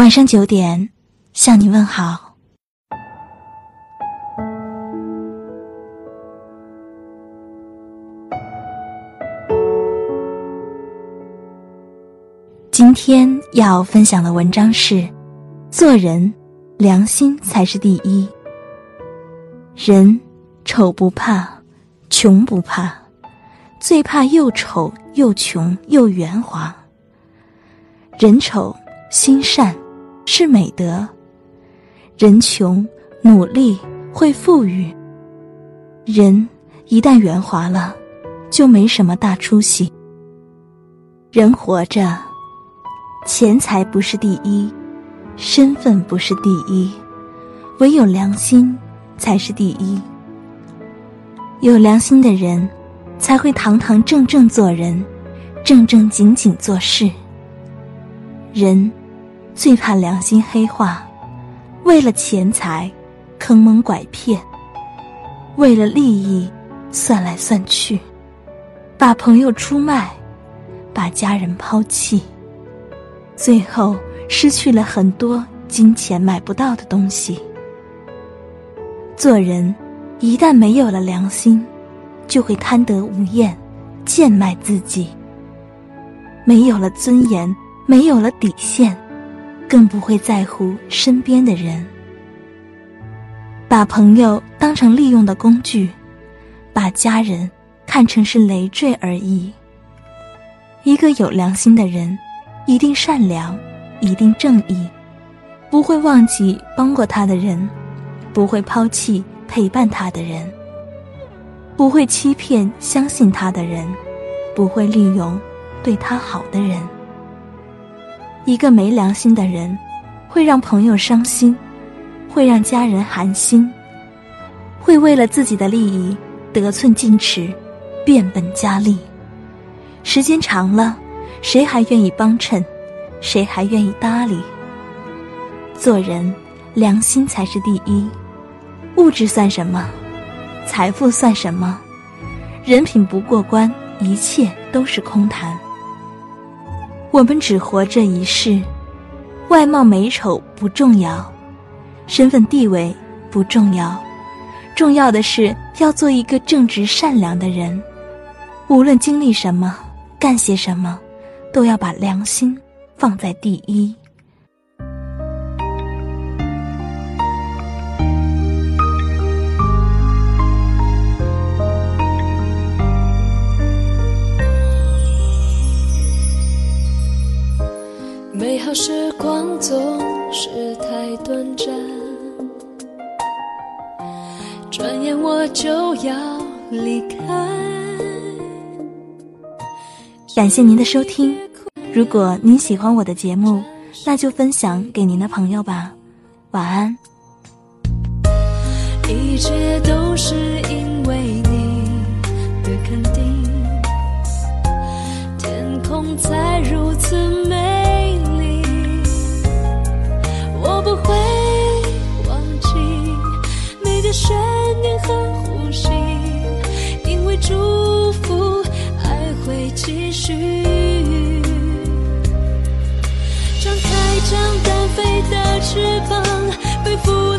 晚上九点，向你问好。今天要分享的文章是：做人，良心才是第一。人丑不怕，穷不怕，最怕又丑又穷又圆滑。人丑心善是美德，人穷努力会富裕。人一旦圆滑了，就没什么大出息。人活着。钱财不是第一，身份不是第一，唯有良心才是第一。有良心的人，才会堂堂正正做人，正正经经做事。人最怕良心黑化，为了钱财坑蒙拐骗，为了利益算来算去，把朋友出卖，把家人抛弃。最后失去了很多金钱买不到的东西。做人，一旦没有了良心，就会贪得无厌，贱卖自己。没有了尊严，没有了底线，更不会在乎身边的人。把朋友当成利用的工具，把家人看成是累赘而已。一个有良心的人。一定善良，一定正义，不会忘记帮过他的人，不会抛弃陪伴他的人，不会欺骗相信他的人，不会利用对他好的人。一个没良心的人，会让朋友伤心，会让家人寒心，会为了自己的利益得寸进尺，变本加厉。时间长了。谁还愿意帮衬？谁还愿意搭理？做人，良心才是第一。物质算什么？财富算什么？人品不过关，一切都是空谈。我们只活这一世，外貌美丑不重要，身份地位不重要，重要的是要做一个正直善良的人。无论经历什么，干些什么。都要把良心放在第一。美好时光总是太短暂，转眼我就要离开。感谢您的收听，如果您喜欢我的节目，那就分享给您的朋友吧。晚安。一切都是思念和呼吸，因为祝福。会继续，张开张单飞的翅膀，背负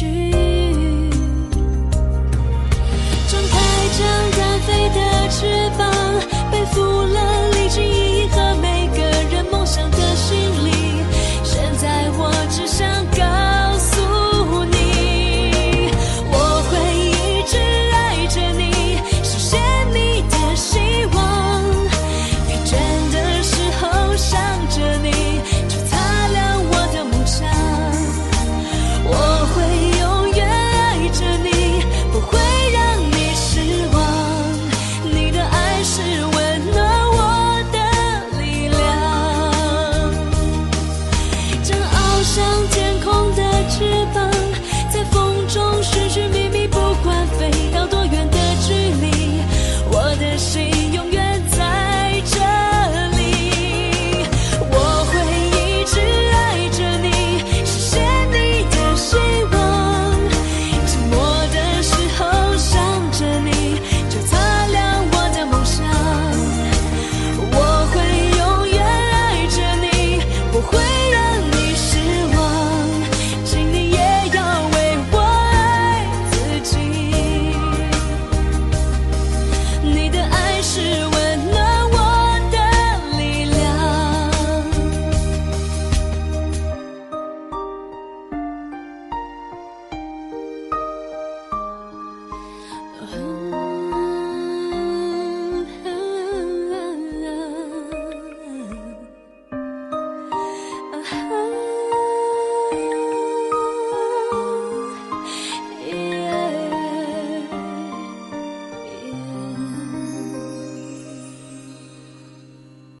呼